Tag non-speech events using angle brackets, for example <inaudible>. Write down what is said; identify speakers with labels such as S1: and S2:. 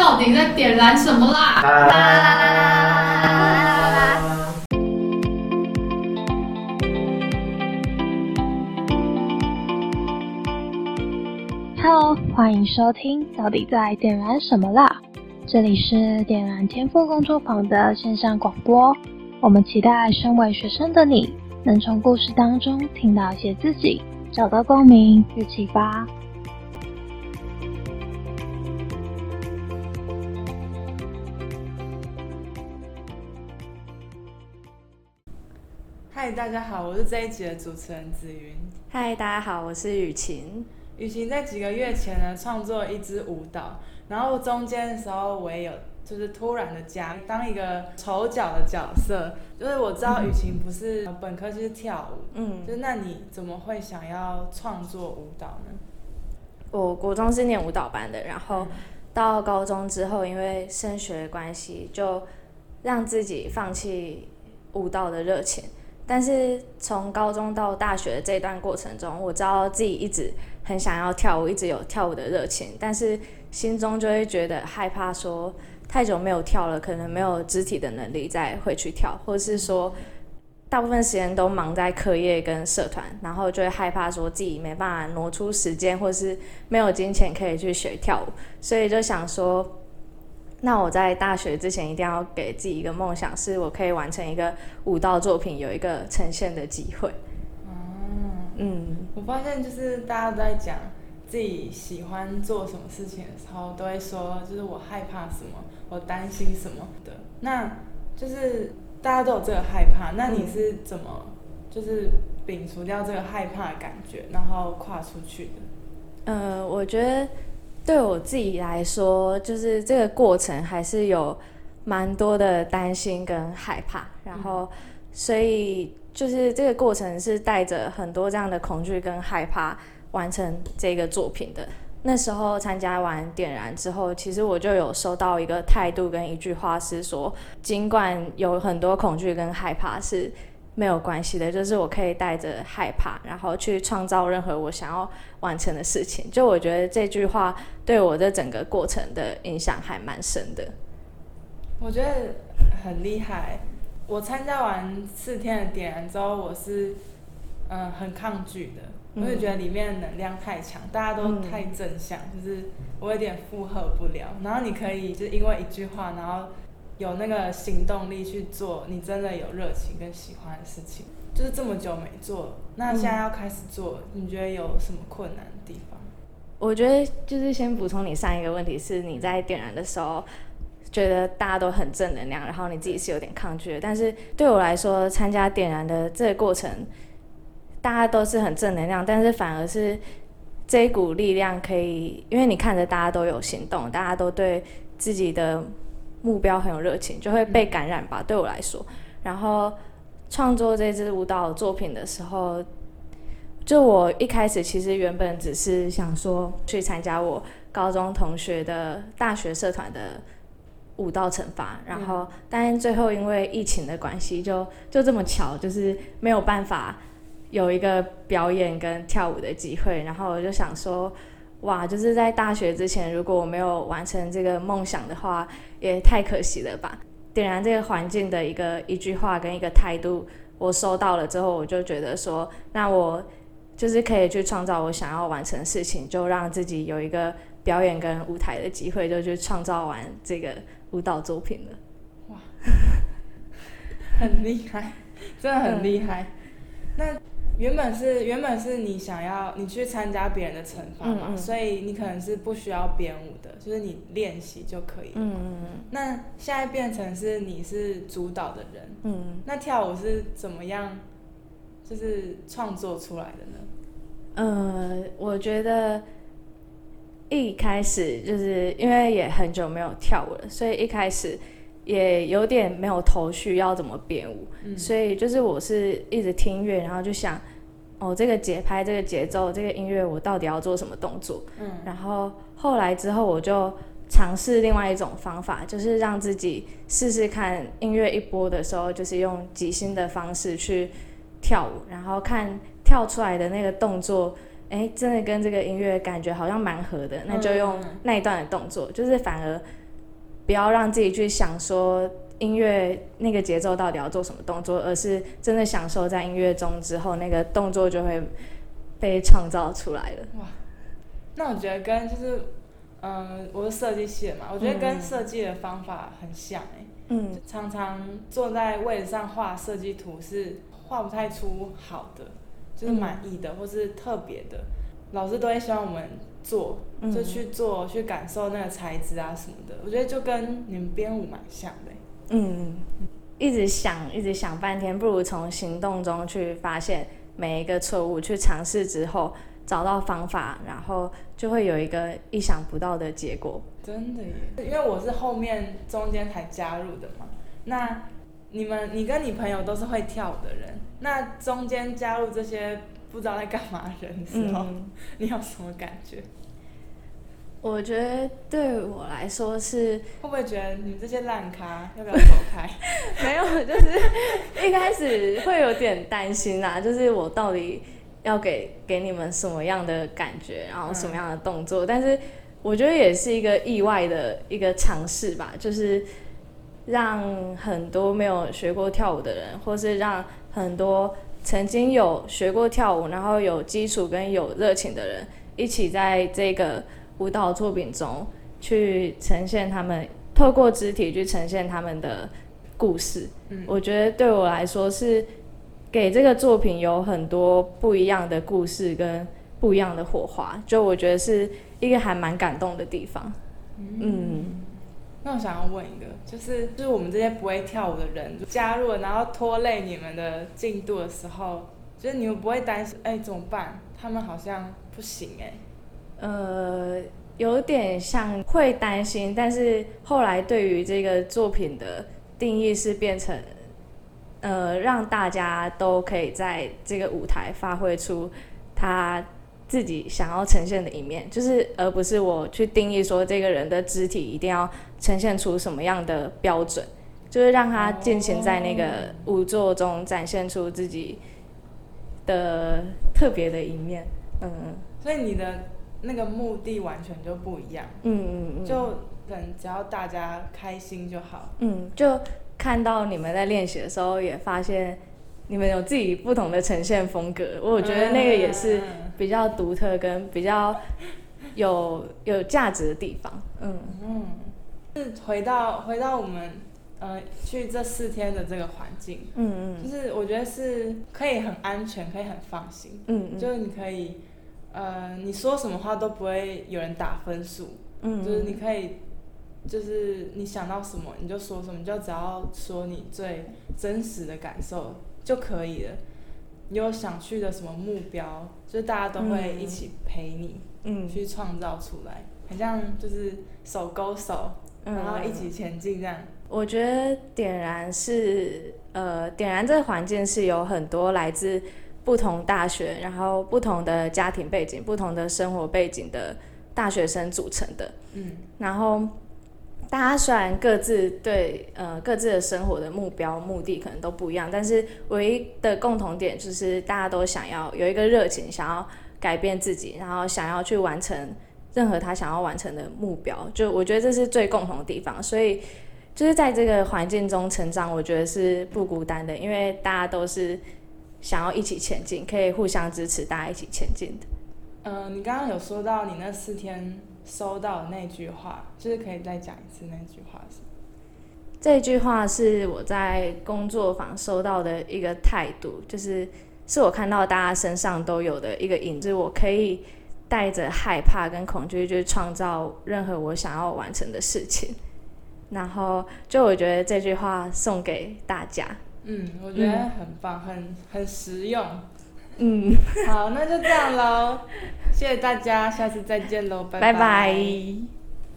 S1: 到底在点燃什么啦？啦啦啦啦啦啦
S2: ！Hello，欢迎收听《到底在点燃什么啦》？这里是点燃天赋工作坊的线上广播。我们期待身为学生的你，能从故事当中听到一些自己，找到共鸣与启发。
S3: 嗨，大家好，我是这一集的主持人子云。
S4: 嗨，大家好，我是雨晴。
S3: 雨晴在几个月前呢创作了一支舞蹈，然后中间的时候我也有就是突然的加当一个丑角的角色，就是我知道雨晴不是本科就是跳舞，
S4: 嗯，
S3: 就是那你怎么会想要创作舞蹈呢？
S4: 我国中是念舞蹈班的，然后
S3: 嗯
S4: 到高中之后，因为升学关系，就让自己放弃舞蹈的热情。但是从高中到大学的这段过程中，我知道自己一直很想要跳舞，一直有跳舞的热情，但是心中就会觉得害怕，说太久没有跳了，可能没有肢体的能力再回去跳，或是说大部分时间都忙在课业跟社团，然后就会害怕说自己没办法挪出时间，或是没有金钱可以去学跳舞，所以就想说。那我在大学之前一定要给自己一个梦想，是我可以完成一个舞蹈作品，有一个呈现的机会。
S3: 哦，
S4: 嗯，
S3: 我发现就是大家都在讲自己喜欢做什么事情的时候，都会说就是我害怕什么，我担心什么的。那就是大家都有这个害怕，那你是怎么就是摒除掉这个害怕的感觉，然后跨出去的？
S4: 呃，我觉得对我自己来说，就是这个过程还是有蛮多的担心跟害怕，然后所以就是这个过程是带着很多这样的恐惧跟害怕完成这个作品的。那时候参加完点燃之后，其实我就有收到一个态度跟一句话，是说，尽管有很多恐惧跟害怕是没有关系的，就是我可以带着害怕，然后去创造任何我想要完成的事情。就我觉得这句话对我的整个过程的影响还蛮深的。
S3: 我觉得很厉害。我参加完四天的点燃之后，我是嗯、呃很抗拒的，
S4: 嗯
S3: 我就觉得里面的能量太强，大家都
S4: 嗯
S3: 太正向，就是我有点负荷不了。然后你可以就因为一句话，然后有那个行动力去做你真的有热情跟喜欢的事情。就是这么久没做，那现在要开始做，你觉得有什么困难的地方？
S4: 我觉得就是先补充你上一个问题，是你在点燃的时候觉得大家都很正能量，然后你自己是有点抗拒的。但是对我来说，参加点燃的这个过程，大家都是很正能量，但是反而是这一股力量可以，因为你看着大家都有行动，大家都对自己的目标很有热情，就会被感染吧。对我来说，然后创作这支舞蹈作品的时候。就我一开始其实原本只是想说去参加我高中同学的大学社团的舞蹈惩罚，然后但是最后因为疫情的关系，就就这么巧，就是没有办法有一个表演跟跳舞的机会，然后我就想说，哇，就是在大学之前，如果我没有完成这个梦想的话，也太可惜了吧。点燃这个环境的一个一句话跟一个态度，我收到了之后，我就觉得说，那我。就是可以去创造我想要完成的事情，就让自己有一个表演跟舞台的机会，就去创造完这个舞蹈作品了。
S3: 哇 <laughs> 很厉害，真的很厉害。那原本是原本是你想要你去参加别人的惩罚嘛，
S4: 嗯嗯
S3: 所以你可能是不需要编舞的，就是你练习就可以了。
S4: 嗯嗯
S3: 那现在变成是你是主导的人，
S4: 嗯
S3: 那跳舞是怎么样，就是创作出来的呢？
S4: 呃，我觉得一开始就是因为也很久没有跳舞了，所以一开始也有点没有头绪要怎么编舞，
S3: 嗯。
S4: 所以就是我是一直听音乐，然后就想，哦，这个节拍、这个节奏、这个音乐，我到底要做什么动作？
S3: 嗯。
S4: 然后后来之后，我就尝试另外一种方法，就是让自己试试看音乐一播的时候，就是用即兴的方式去跳舞，然后看跳出来的那个动作，哎，真的跟这个音乐感觉好像蛮合的，那就用那一段的动作，就是反而不要让自己去想说音乐那个节奏到底要做什么动作，而是真的享受在音乐中之后，那个动作就会被创造出来了。哇，
S3: 那我觉得跟就是，嗯，我是设计系的嘛，我觉得跟设计的方法很像哎。嗯。常常坐在位置上画设计图是画不太出好的，就是满意的或是特别的，老师都会希望我们。做就去做，去感受那个材质啊什么的，我觉得就跟你们编舞蛮像的。
S4: 嗯，一直想，一直想半天，不如从行动中去发现每一个错误，去尝试之后找到方法，然后就会有一个意想不到的结果。
S3: 真的耶，因为我是后面中间才加入的嘛。那你们，你跟你朋友都是会跳舞的人，那中间加入这些。不知道在干嘛人的时候，你有什么感觉？
S4: 我觉得对我来说是
S3: 会不会觉得你这些烂咖要不要走开？<laughs>
S4: 没有，就是一开始会有点担心啊，<laughs> 就是我到底要给给你们什么样的感觉，然后什么样的动作？但是我觉得也是一个意外的一个尝试吧，就是让很多没有学过跳舞的人，或是让很多。曾经有学过跳舞，然后有基础跟有热情的人，一起在这个舞蹈作品中去呈现他们，透过肢体去呈现他们的故事。嗯，我觉得对我来说是给这个作品有很多不一样的故事跟不一样的火花，就我觉得是一个还蛮感动的地方。嗯。
S3: 那我想要问一个，就是就是我们这些不会跳舞的人加入，然后拖累你们的进度的时候，就是你们不会担心，哎，怎么办？他们好像不行哎。
S4: 呃，有点像会担心，但是后来对于这个作品的定义是变成，呃，让大家都可以在这个舞台发挥出他。自己想要呈现的一面，就是而不是我去定义说这个人的肢体一定要呈现出什么样的标准，就是让他尽情在那个舞作中展现出自己的特别的一面。嗯，
S3: 所以你的那个目的完全就不一样。嗯嗯嗯，就等只要大家开心就好。
S4: 嗯，就看到你们在练习的时候，也发现。你们有自己不同的呈现风格，我觉得那个也是比较独特跟比较有有价值的地方。嗯嗯，
S3: 是回到回到我们呃去这四天的这个环境，嗯嗯，就是我觉得是可以很安全，可以很放心。嗯嗯，就是你可以呃你说什么话都不会有人打分数。嗯，就是你可以就是你想到什么你就说什么，你就只要说你最真实的感受。就可以了。你有想去的什么目标？就是大家都会一起陪你，嗯，去创造出来，很像就是手勾手，然后一起前进这样。
S4: 我觉得点燃是，呃，点燃这个环境是有很多来自不同大学，然后不同的家庭背景、不同的生活背景的大学生组成的，嗯，然后。大家虽然各自对呃各自的生活的目标目的可能都不一样，但是唯一的共同点就是大家都想要有一个热情，想要改变自己，然后想要去完成任何他想要完成的目标。就我觉得这是最共同的地方，所以就是在这个环境中成长，我觉得是不孤单的，因为大家都是想要一起前进，可以互相支持，大家一起前进的。
S3: 嗯，你刚刚有说到你那四天。收到的那句话，就是可以再讲一次那句话是？
S4: 这句话是我在工作坊收到的一个态度，就是是我看到大家身上都有的一个影子。我可以带着害怕跟恐惧去创造任何我想要完成的事情。然后，就我觉得这句话送给大家。
S3: 嗯，我觉得很棒，很很实用。嗯，好，那就这样喽。谢谢大家，下次再见喽，拜拜。